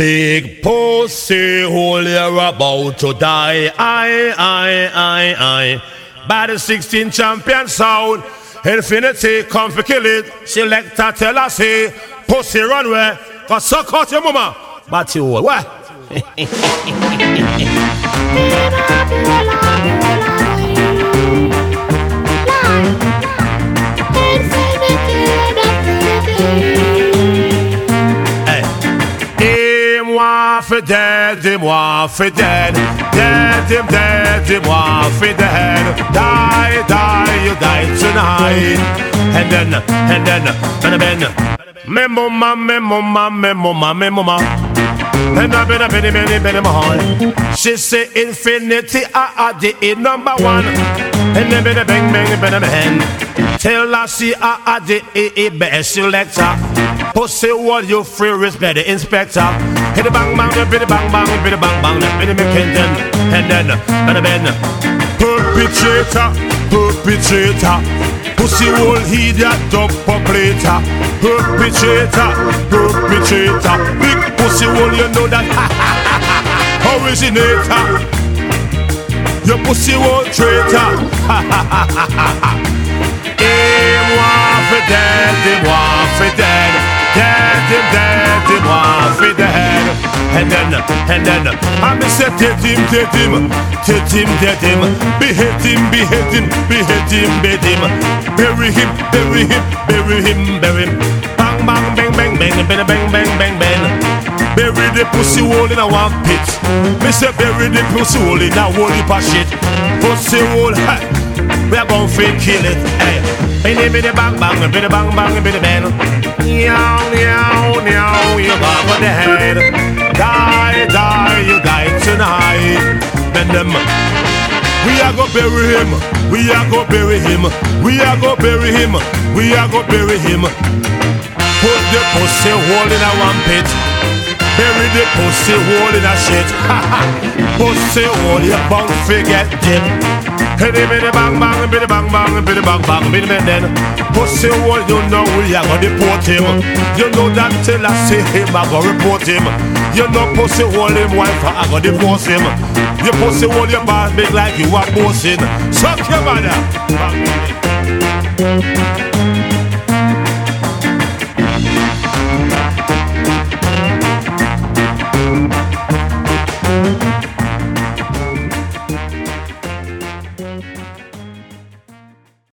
Big pussy hole, you're about to die. I, I, I, I. By the 16 champion sound. Infinity, come for kill it. Selector tell us, say, pussy runway. Cause suck out your mama. But you, what? for dead, moi for dead, dead him dead, moi for dead. Die, die, you die tonight. And then, and then, and then, me mama, me mama, me mama, me mama. And I've been a penny, penny, penny, my She say infinity, I are the number one. And then been a bang, bang, bang, bang. Tell her she I are the best selector. Pussy, what you free respect the inspector. Hit the bang, bang, hit the bang, bang, hit the bang, bang, hit the McKinton. And then, and then, perpetrator, perpetrator. Pussy hole he that dub populator Perpetrator, perpetrator Big pussy hole you know that Originator Your pussy hole traitor Him want for dead, him want for dead Dead him want for dead and then, and then, I me say, take him, take him, take him, take him, behead him, behead him, behead him, behead him, bury him, bury him, bury him, bury him, bang, bang, bang, bang, bang, bang, bang, bang, bang, bang. Bury the pussy hole in a one pit. Me say bury the pussy hole in a whole heap of shit. Pussy hole, hey, we are gonna fake kill it, hey. Biddy biddy bang bang, biddy bang bang, biddy bang. Meow, meow, meow, you got for the head. Die, die, you die tonight. Bend them. We are go bury him. We are go bury him. We are go bury him. We are go bury him. Put the pussy hole in a one pit. Bury the pussy hole in a shit. pussy hole, you bound forget it. Hey, biddy bang bang, biddy bang bang, biddy bang bang, biddy bang then. Pussy hole, you know we are gonna deport him. You know that till I see him, I gonna report him. You know pussy hole him wife, I gonna divorce him. You pussy hole your boss big like you are bossing. Suck your mother.